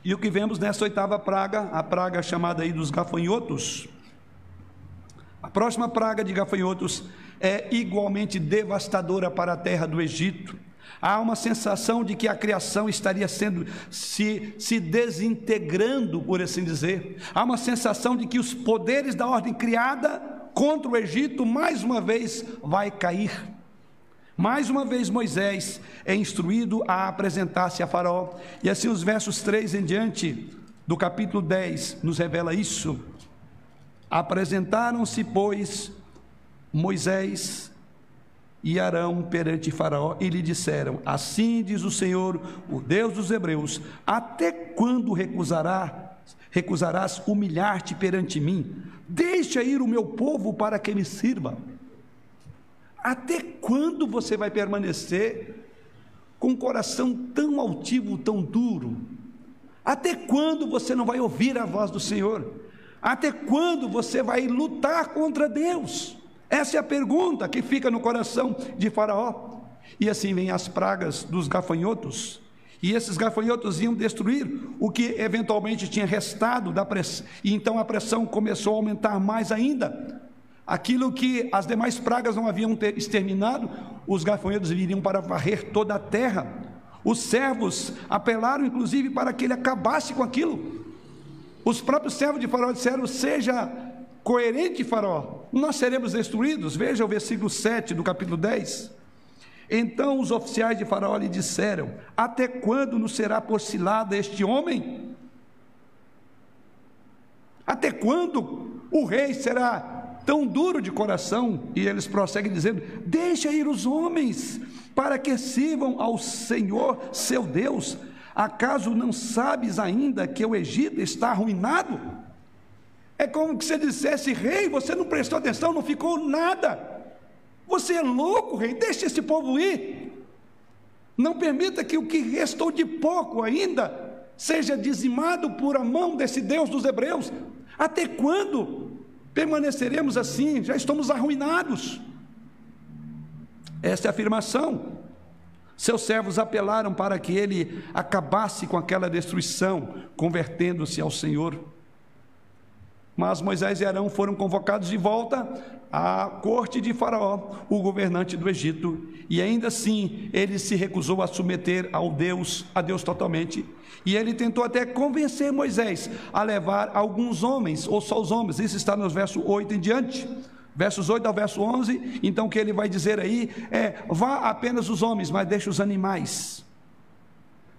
E o que vemos nessa oitava praga, a praga chamada aí dos gafanhotos. A próxima praga de gafanhotos é igualmente devastadora para a terra do Egito. Há uma sensação de que a criação estaria sendo se, se desintegrando, por assim dizer. Há uma sensação de que os poderes da ordem criada contra o Egito mais uma vez vai cair. Mais uma vez Moisés é instruído a apresentar-se a Faraó, e assim os versos 3 em diante do capítulo 10 nos revela isso. Apresentaram-se, pois, Moisés e Arão perante Faraó e lhe disseram: Assim diz o Senhor, o Deus dos Hebreus: Até quando recusará, recusarás humilhar-te perante mim? Deixa ir o meu povo para que me sirva. Até quando você vai permanecer com um coração tão altivo, tão duro? Até quando você não vai ouvir a voz do Senhor? Até quando você vai lutar contra Deus? Essa é a pergunta que fica no coração de Faraó. E assim vem as pragas dos gafanhotos. E esses gafanhotos iam destruir o que eventualmente tinha restado da pressão. E então a pressão começou a aumentar mais ainda. Aquilo que as demais pragas não haviam exterminado, os gafanhotos viriam para varrer toda a terra. Os servos apelaram, inclusive, para que ele acabasse com aquilo. Os próprios servos de Faraó disseram: Seja coerente, Faraó, nós seremos destruídos. Veja o versículo 7 do capítulo 10. Então os oficiais de Faraó lhe disseram: Até quando nos será porcilado este homem? Até quando o rei será tão duro de coração, e eles prosseguem dizendo: Deixa ir os homens, para que sirvam ao Senhor seu Deus. Acaso não sabes ainda que o Egito está arruinado? É como que você dissesse, rei, você não prestou atenção, não ficou nada. Você é louco, rei, deixa esse povo ir. Não permita que o que restou de pouco ainda seja dizimado por a mão desse Deus dos hebreus. Até quando permaneceremos assim, já estamos arruinados. Esta é a afirmação. Seus servos apelaram para que ele acabasse com aquela destruição, convertendo-se ao Senhor. Mas Moisés e Arão foram convocados de volta à corte de Faraó, o governante do Egito, e ainda assim ele se recusou a submeter ao Deus, a Deus totalmente. E ele tentou até convencer Moisés a levar alguns homens, ou só os homens, isso está nos versos 8 em diante. Versos 8 ao verso 11, então o que ele vai dizer aí é: vá apenas os homens, mas deixe os animais.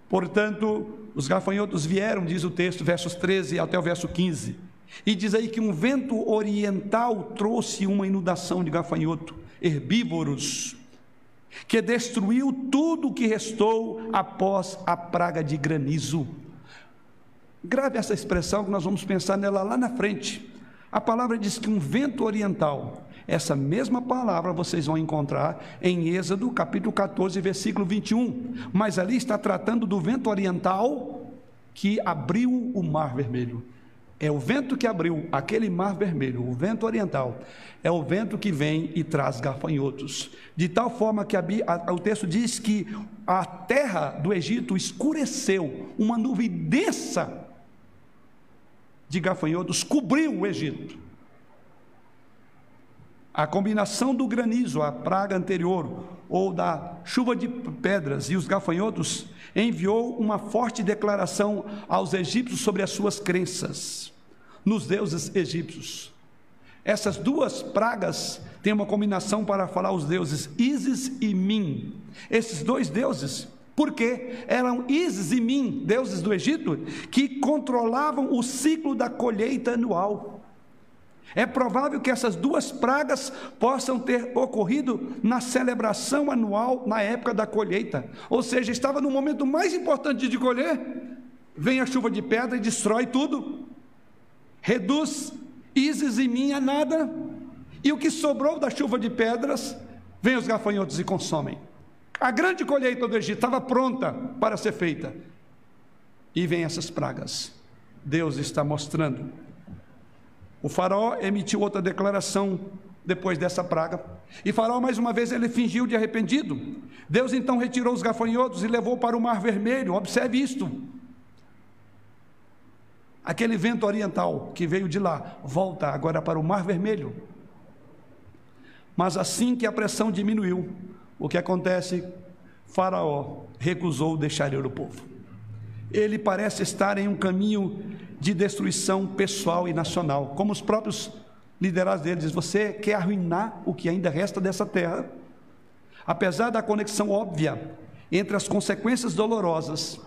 Portanto, os gafanhotos vieram, diz o texto, versos 13 até o verso 15. E diz aí que um vento oriental trouxe uma inundação de gafanhoto, herbívoros, que destruiu tudo o que restou após a praga de granizo. Grave essa expressão que nós vamos pensar nela lá na frente. A palavra diz que um vento oriental, essa mesma palavra vocês vão encontrar em Êxodo capítulo 14, versículo 21. Mas ali está tratando do vento oriental que abriu o mar vermelho. É o vento que abriu aquele mar vermelho, o vento oriental, é o vento que vem e traz gafanhotos. De tal forma que a, a, o texto diz que a terra do Egito escureceu, uma nuvem densa de gafanhotos cobriu o Egito. A combinação do granizo, a praga anterior, ou da chuva de pedras e os gafanhotos, enviou uma forte declaração aos egípcios sobre as suas crenças nos deuses egípcios. Essas duas pragas têm uma combinação para falar os deuses Isis e Min. Esses dois deuses, porque eram Isis e Min, deuses do Egito, que controlavam o ciclo da colheita anual. É provável que essas duas pragas possam ter ocorrido na celebração anual na época da colheita. Ou seja, estava no momento mais importante de colher, vem a chuva de pedra e destrói tudo. Reduz Isis e mim a nada, e o que sobrou da chuva de pedras, vem os gafanhotos e consomem. A grande colheita do Egito estava pronta para ser feita. E vem essas pragas. Deus está mostrando. O faraó emitiu outra declaração depois dessa praga. E Faraó, mais uma vez, ele fingiu de arrependido. Deus então retirou os gafanhotos e levou para o Mar Vermelho. Observe isto. Aquele vento oriental que veio de lá, volta agora para o Mar Vermelho. Mas assim que a pressão diminuiu, o que acontece? Faraó recusou deixar ir o povo. Ele parece estar em um caminho de destruição pessoal e nacional, como os próprios liderados dele diz: Você quer arruinar o que ainda resta dessa terra? Apesar da conexão óbvia entre as consequências dolorosas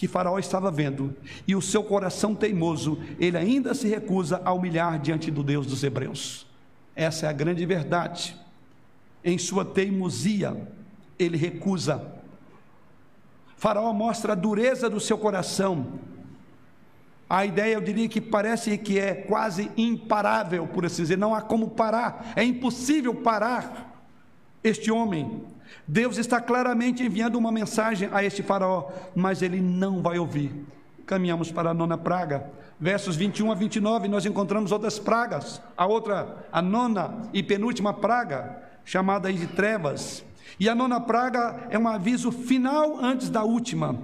que Faraó estava vendo e o seu coração teimoso, ele ainda se recusa a humilhar diante do Deus dos Hebreus. Essa é a grande verdade. Em sua teimosia, ele recusa. Faraó mostra a dureza do seu coração a ideia, eu diria que parece que é quase imparável, por assim dizer, não há como parar, é impossível parar este homem. Deus está claramente enviando uma mensagem a este faraó, mas ele não vai ouvir. Caminhamos para a nona praga, versos 21 a 29, nós encontramos outras pragas. A outra, a nona e penúltima praga, chamada de trevas. E a nona praga é um aviso final antes da última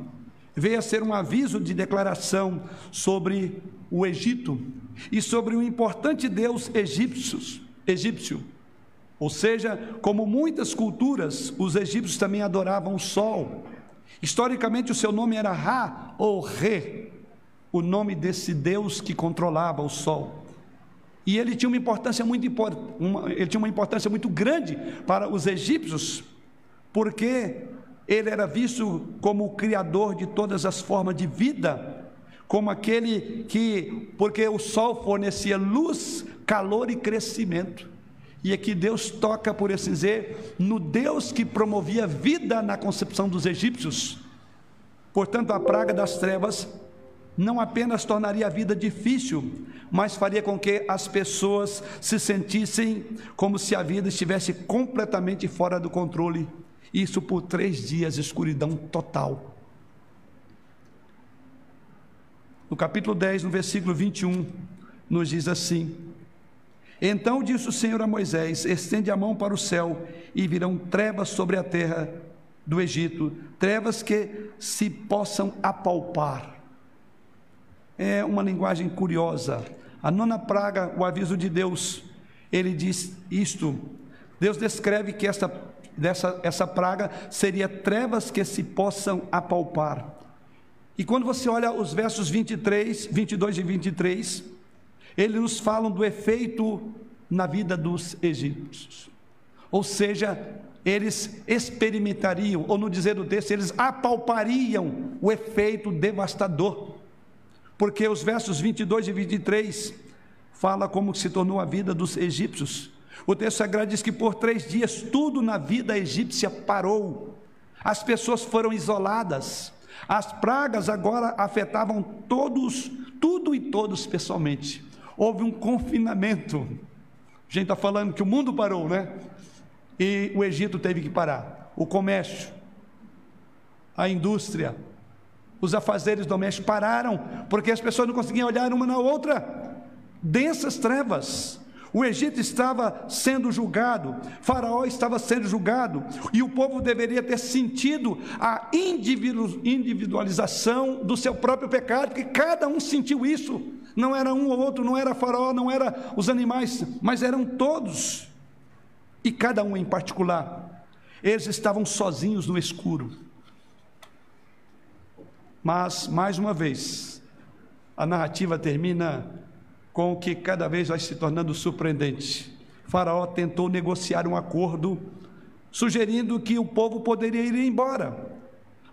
veio a ser um aviso de declaração sobre o Egito e sobre o importante deus egípcios, egípcio. Ou seja, como muitas culturas, os egípcios também adoravam o sol. Historicamente, o seu nome era Ra ou Re, o nome desse deus que controlava o sol. E ele tinha uma importância muito uma, ele tinha uma importância muito grande para os egípcios, porque ele era visto como o criador de todas as formas de vida, como aquele que, porque o sol fornecia luz, calor e crescimento. E aqui Deus toca, por assim dizer, no Deus que promovia vida na concepção dos egípcios. Portanto, a praga das trevas não apenas tornaria a vida difícil, mas faria com que as pessoas se sentissem como se a vida estivesse completamente fora do controle isso por três dias, escuridão total. No capítulo 10, no versículo 21, nos diz assim: Então disse o Senhor a Moisés: Estende a mão para o céu, e virão trevas sobre a terra do Egito, trevas que se possam apalpar. É uma linguagem curiosa. A nona praga, o aviso de Deus, ele diz isto. Deus descreve que esta dessa essa praga seria trevas que se possam apalpar. E quando você olha os versos 23, 22 e 23, eles nos falam do efeito na vida dos egípcios. Ou seja, eles experimentariam, ou no dizer do texto, eles apalpariam o efeito devastador. Porque os versos 22 e 23 fala como se tornou a vida dos egípcios o texto sagrado diz que por três dias tudo na vida egípcia parou, as pessoas foram isoladas, as pragas agora afetavam todos, tudo e todos pessoalmente. Houve um confinamento. A gente está falando que o mundo parou, né? E o Egito teve que parar. O comércio, a indústria, os afazeres domésticos pararam, porque as pessoas não conseguiam olhar uma na outra. Densas trevas. O Egito estava sendo julgado, Faraó estava sendo julgado, e o povo deveria ter sentido a individualização do seu próprio pecado, porque cada um sentiu isso. Não era um ou outro, não era Faraó, não era os animais, mas eram todos, e cada um em particular. Eles estavam sozinhos no escuro. Mas, mais uma vez, a narrativa termina com o que cada vez vai se tornando surpreendente. faraó tentou negociar um acordo, sugerindo que o povo poderia ir embora,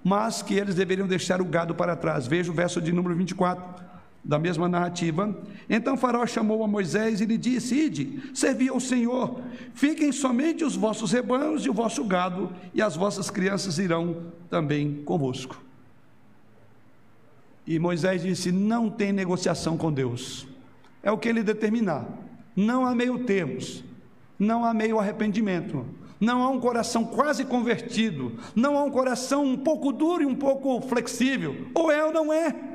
mas que eles deveriam deixar o gado para trás. Veja o verso de número 24 da mesma narrativa. Então Faraó chamou a Moisés e lhe disse: Ide, servi ao Senhor, fiquem somente os vossos rebanhos e o vosso gado, e as vossas crianças irão também convosco. E Moisés disse: Não tem negociação com Deus é o que ele determinar. Não há meio termos, não há meio arrependimento. não há um coração quase convertido, não há um coração um pouco duro e um pouco flexível. Ou é ou não é.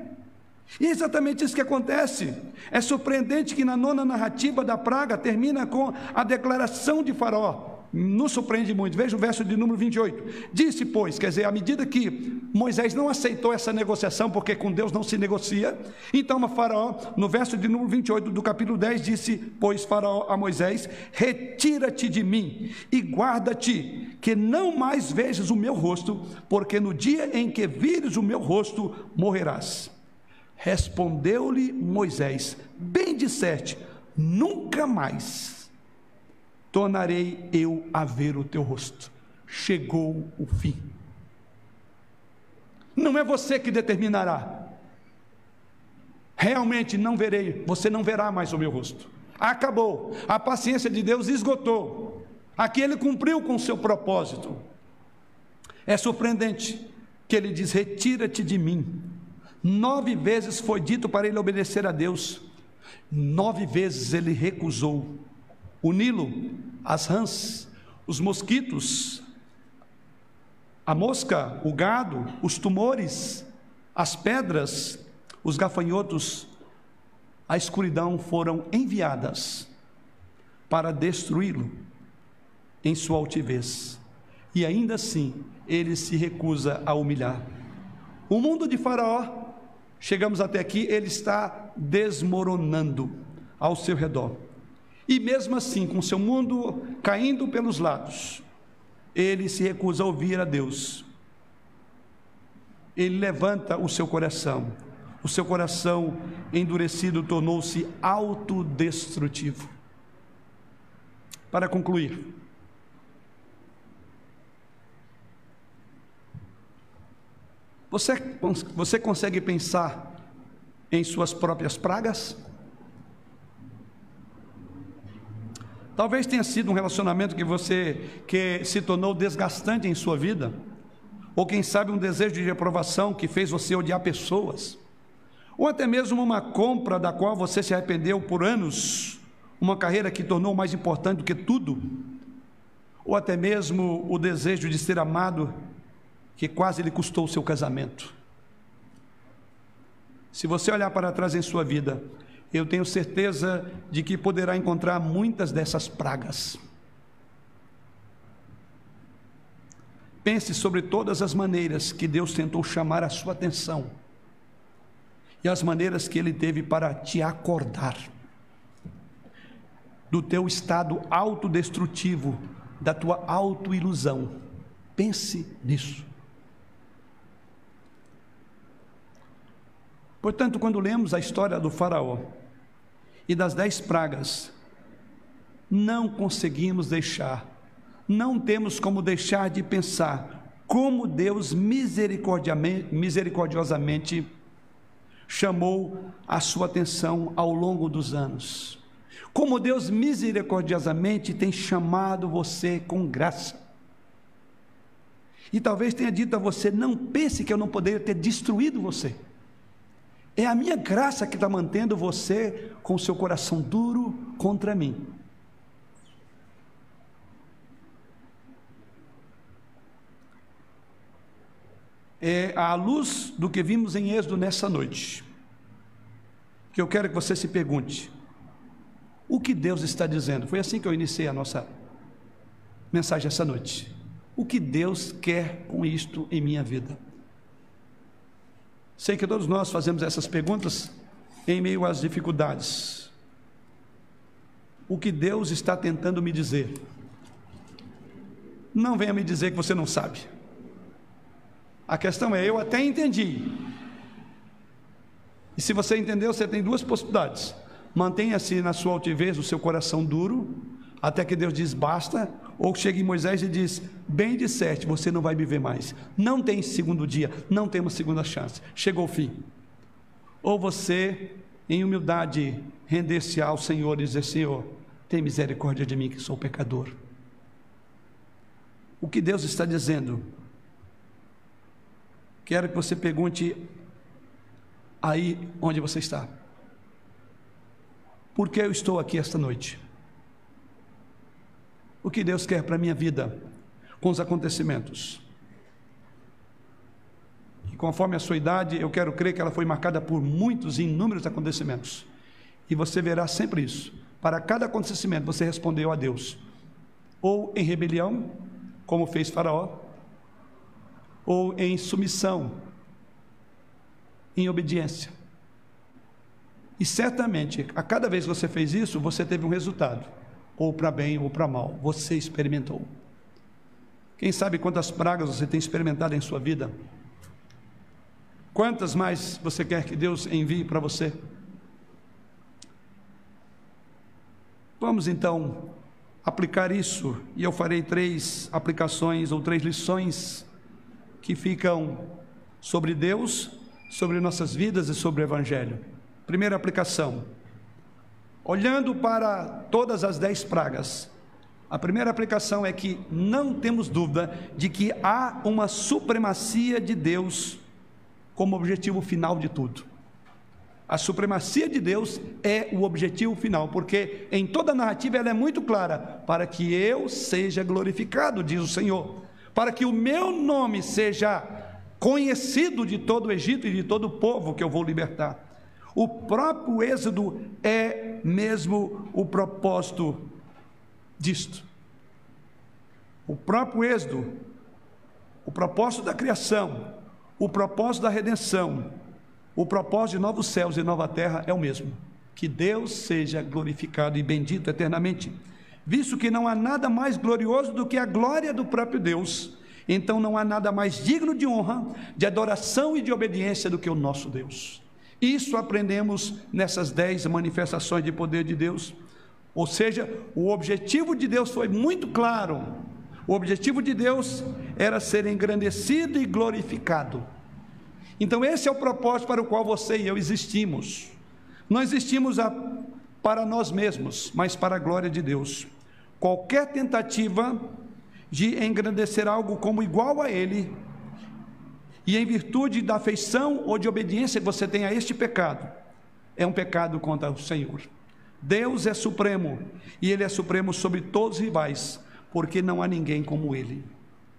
E é exatamente isso que acontece. É surpreendente que na nona narrativa da praga termina com a declaração de Faraó nos surpreende muito. Veja o verso de número 28. Disse, pois, quer dizer, à medida que Moisés não aceitou essa negociação, porque com Deus não se negocia, então a Faraó, no verso de número 28 do capítulo 10, disse, pois Faraó a Moisés: Retira-te de mim e guarda-te, que não mais vejas o meu rosto, porque no dia em que vires o meu rosto, morrerás. Respondeu-lhe Moisés: Bem disseste, nunca mais tornarei eu a ver o teu rosto. Chegou o fim. Não é você que determinará. Realmente não verei, você não verá mais o meu rosto. Acabou. A paciência de Deus esgotou. Aqui ele cumpriu com o seu propósito. É surpreendente que ele diz: Retira-te de mim. Nove vezes foi dito para ele obedecer a Deus, nove vezes ele recusou o Nilo, as rãs, os mosquitos, a mosca, o gado, os tumores, as pedras, os gafanhotos, a escuridão foram enviadas para destruí-lo em sua altivez. E ainda assim, ele se recusa a humilhar. O mundo de Faraó, chegamos até aqui, ele está desmoronando ao seu redor. E mesmo assim, com seu mundo caindo pelos lados, ele se recusa a ouvir a Deus. Ele levanta o seu coração. O seu coração endurecido tornou-se autodestrutivo. Para concluir, você, você consegue pensar em suas próprias pragas? Talvez tenha sido um relacionamento que você que se tornou desgastante em sua vida, ou quem sabe um desejo de reprovação que fez você odiar pessoas, ou até mesmo uma compra da qual você se arrependeu por anos, uma carreira que tornou mais importante do que tudo, ou até mesmo o desejo de ser amado que quase lhe custou o seu casamento. Se você olhar para trás em sua vida, eu tenho certeza de que poderá encontrar muitas dessas pragas. Pense sobre todas as maneiras que Deus tentou chamar a sua atenção e as maneiras que Ele teve para te acordar do teu estado autodestrutivo, da tua autoilusão. Pense nisso. Portanto, quando lemos a história do Faraó e das dez pragas, não conseguimos deixar, não temos como deixar de pensar como Deus misericordiosamente chamou a sua atenção ao longo dos anos. Como Deus misericordiosamente tem chamado você com graça. E talvez tenha dito a você: não pense que eu não poderia ter destruído você. É a minha graça que está mantendo você com seu coração duro contra mim. É à luz do que vimos em Êxodo nessa noite, que eu quero que você se pergunte: o que Deus está dizendo? Foi assim que eu iniciei a nossa mensagem essa noite. O que Deus quer com isto em minha vida? Sei que todos nós fazemos essas perguntas em meio às dificuldades. O que Deus está tentando me dizer? Não venha me dizer que você não sabe. A questão é: eu até entendi. E se você entendeu, você tem duas possibilidades. Mantenha-se na sua altivez, o seu coração duro, até que Deus diz basta, ou chega em Moisés e diz: Bem disseste, você não vai me ver mais. Não tem segundo dia, não tem uma segunda chance. Chegou o fim. Ou você, em humildade, render-se ao Senhor e dizer: Senhor, tem misericórdia de mim que sou pecador. O que Deus está dizendo? Quero que você pergunte aí onde você está. Por que eu estou aqui esta noite? O que Deus quer para a minha vida com os acontecimentos. E conforme a sua idade, eu quero crer que ela foi marcada por muitos e inúmeros acontecimentos. E você verá sempre isso. Para cada acontecimento, você respondeu a Deus, ou em rebelião, como fez Faraó, ou em submissão, em obediência. E certamente, a cada vez que você fez isso, você teve um resultado, ou para bem ou para mal, você experimentou. Quem sabe quantas pragas você tem experimentado em sua vida? Quantas mais você quer que Deus envie para você? Vamos então aplicar isso, e eu farei três aplicações ou três lições que ficam sobre Deus, sobre nossas vidas e sobre o Evangelho. Primeira aplicação: olhando para todas as dez pragas, a primeira aplicação é que não temos dúvida de que há uma supremacia de Deus como objetivo final de tudo. A supremacia de Deus é o objetivo final, porque em toda a narrativa ela é muito clara: para que eu seja glorificado, diz o Senhor, para que o meu nome seja conhecido de todo o Egito e de todo o povo que eu vou libertar. O próprio Êxodo é mesmo o propósito disto. O próprio Êxodo, o propósito da criação, o propósito da redenção, o propósito de novos céus e nova terra é o mesmo. Que Deus seja glorificado e bendito eternamente. Visto que não há nada mais glorioso do que a glória do próprio Deus, então não há nada mais digno de honra, de adoração e de obediência do que o nosso Deus. Isso aprendemos nessas dez manifestações de poder de Deus. Ou seja, o objetivo de Deus foi muito claro. O objetivo de Deus era ser engrandecido e glorificado. Então, esse é o propósito para o qual você e eu existimos. Não existimos a, para nós mesmos, mas para a glória de Deus. Qualquer tentativa de engrandecer algo como igual a Ele, e em virtude da afeição ou de obediência que você tem a este pecado, é um pecado contra o Senhor. Deus é supremo e Ele é supremo sobre todos os rivais, porque não há ninguém como Ele.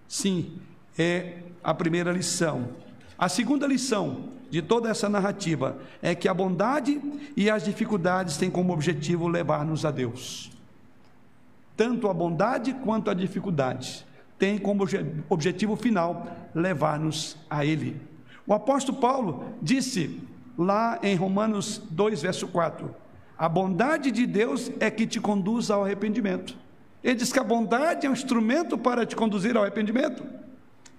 Sim, é a primeira lição. A segunda lição de toda essa narrativa é que a bondade e as dificuldades têm como objetivo levar-nos a Deus. Tanto a bondade quanto a dificuldade têm como objetivo final levar-nos a Ele. O apóstolo Paulo disse lá em Romanos 2, verso 4: a bondade de Deus é que te conduz ao arrependimento. Ele diz que a bondade é um instrumento para te conduzir ao arrependimento.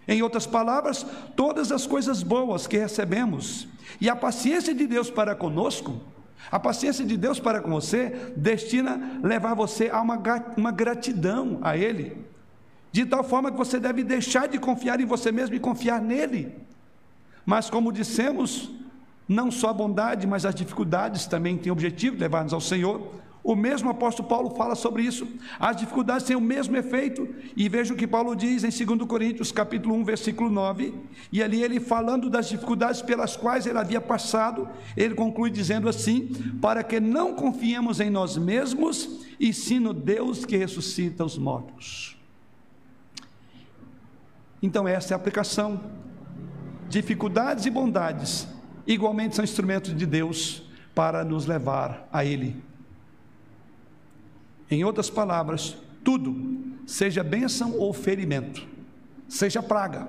Em outras palavras, todas as coisas boas que recebemos e a paciência de Deus para conosco, a paciência de Deus para com você, destina levar você a uma, uma gratidão a Ele, de tal forma que você deve deixar de confiar em você mesmo e confiar nele. Mas, como dissemos, não só a bondade, mas as dificuldades também têm o objetivo de levar-nos ao Senhor. O mesmo apóstolo Paulo fala sobre isso. As dificuldades têm o mesmo efeito. E veja o que Paulo diz em 2 Coríntios, capítulo 1, versículo 9. E ali ele falando das dificuldades pelas quais ele havia passado, ele conclui dizendo assim: "Para que não confiemos em nós mesmos, e sim no Deus que ressuscita os mortos." Então essa é a aplicação. Dificuldades e bondades igualmente são instrumentos de Deus para nos levar a Ele. Em outras palavras, tudo, seja bênção ou ferimento, seja praga,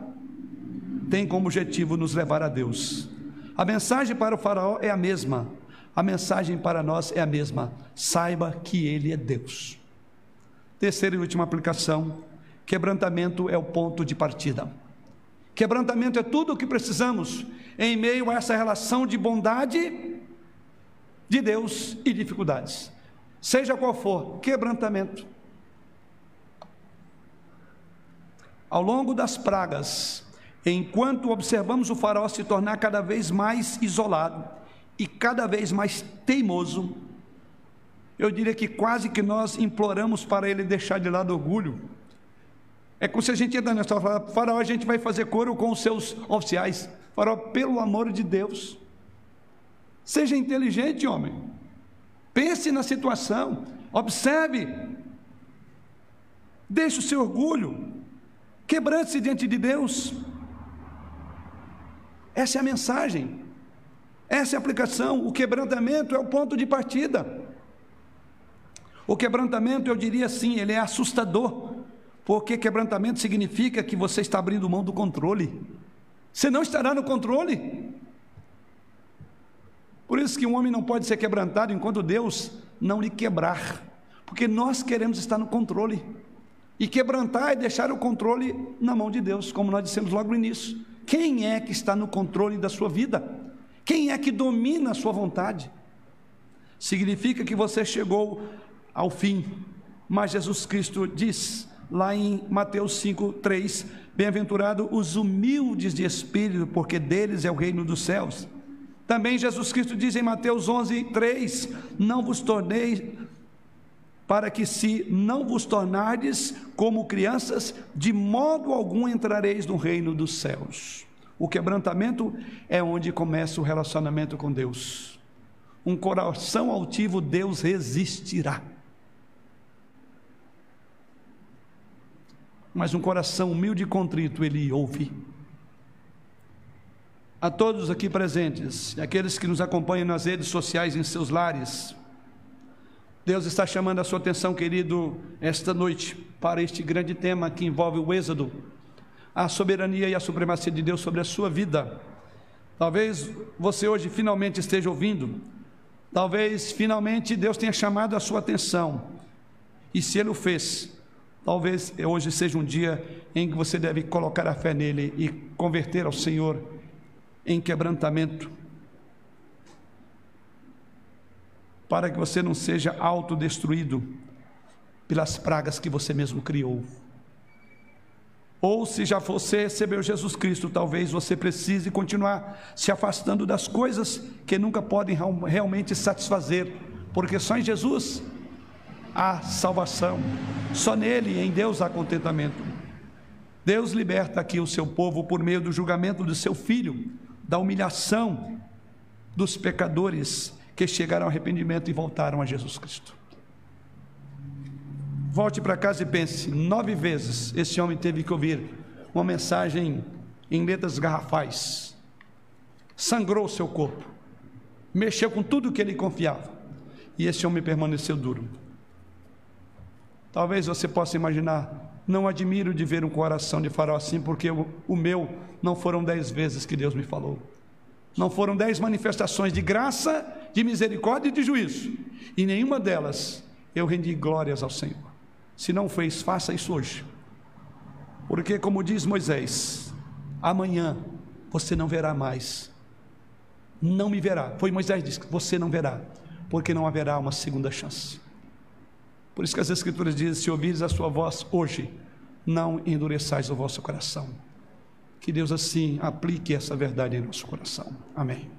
tem como objetivo nos levar a Deus. A mensagem para o Faraó é a mesma, a mensagem para nós é a mesma: saiba que Ele é Deus. Terceira e última aplicação: quebrantamento é o ponto de partida. Quebrantamento é tudo o que precisamos em meio a essa relação de bondade de Deus e dificuldades. Seja qual for, quebrantamento. Ao longo das pragas, enquanto observamos o faraó se tornar cada vez mais isolado e cada vez mais teimoso, eu diria que quase que nós imploramos para ele deixar de lado orgulho é como se a gente entra nessa fala, faraó, a gente vai fazer coro com os seus oficiais. Faraó, pelo amor de Deus, seja inteligente, homem. Pense na situação, observe. Deixe o seu orgulho, quebrante-se diante de Deus. Essa é a mensagem, essa é a aplicação. O quebrantamento é o ponto de partida. O quebrantamento, eu diria assim, ele é assustador, porque quebrantamento significa que você está abrindo mão do controle. Você não estará no controle. Por isso que um homem não pode ser quebrantado enquanto Deus não lhe quebrar, porque nós queremos estar no controle. E quebrantar é deixar o controle na mão de Deus, como nós dissemos logo no início. Quem é que está no controle da sua vida? Quem é que domina a sua vontade? Significa que você chegou ao fim, mas Jesus Cristo diz lá em Mateus 5, 3: Bem-aventurado os humildes de espírito, porque deles é o reino dos céus. Também Jesus Cristo diz em Mateus 11, 3: Não vos tornei para que se não vos tornardes como crianças, de modo algum entrareis no reino dos céus. O quebrantamento é onde começa o relacionamento com Deus. Um coração altivo Deus resistirá. Mas um coração humilde e contrito ele ouve. A todos aqui presentes, aqueles que nos acompanham nas redes sociais em seus lares, Deus está chamando a sua atenção, querido, esta noite, para este grande tema que envolve o Êxodo, a soberania e a supremacia de Deus sobre a sua vida. Talvez você hoje finalmente esteja ouvindo, talvez finalmente Deus tenha chamado a sua atenção, e se Ele o fez, talvez hoje seja um dia em que você deve colocar a fé nele e converter ao Senhor em quebrantamento para que você não seja autodestruído pelas pragas que você mesmo criou. Ou se já você recebeu Jesus Cristo, talvez você precise continuar se afastando das coisas que nunca podem realmente satisfazer, porque só em Jesus há salvação, só nele, em Deus, há contentamento. Deus liberta aqui o seu povo por meio do julgamento do seu filho, da humilhação dos pecadores que chegaram ao arrependimento e voltaram a Jesus Cristo. Volte para casa e pense: nove vezes esse homem teve que ouvir uma mensagem em letras garrafais, sangrou o seu corpo, mexeu com tudo que ele confiava, e esse homem permaneceu duro. Talvez você possa imaginar, não admiro de ver um coração de farol assim, porque o, o meu não foram dez vezes que Deus me falou. Não foram dez manifestações de graça, de misericórdia e de juízo. E nenhuma delas eu rendi glórias ao Senhor. Se não fez, faça isso hoje. Porque, como diz Moisés, amanhã você não verá mais. Não me verá. Foi Moisés que disse: Você não verá, porque não haverá uma segunda chance. Por isso que as Escrituras dizem: Se ouvires a sua voz hoje, não endureçais o vosso coração. Que Deus assim aplique essa verdade em nosso coração. Amém.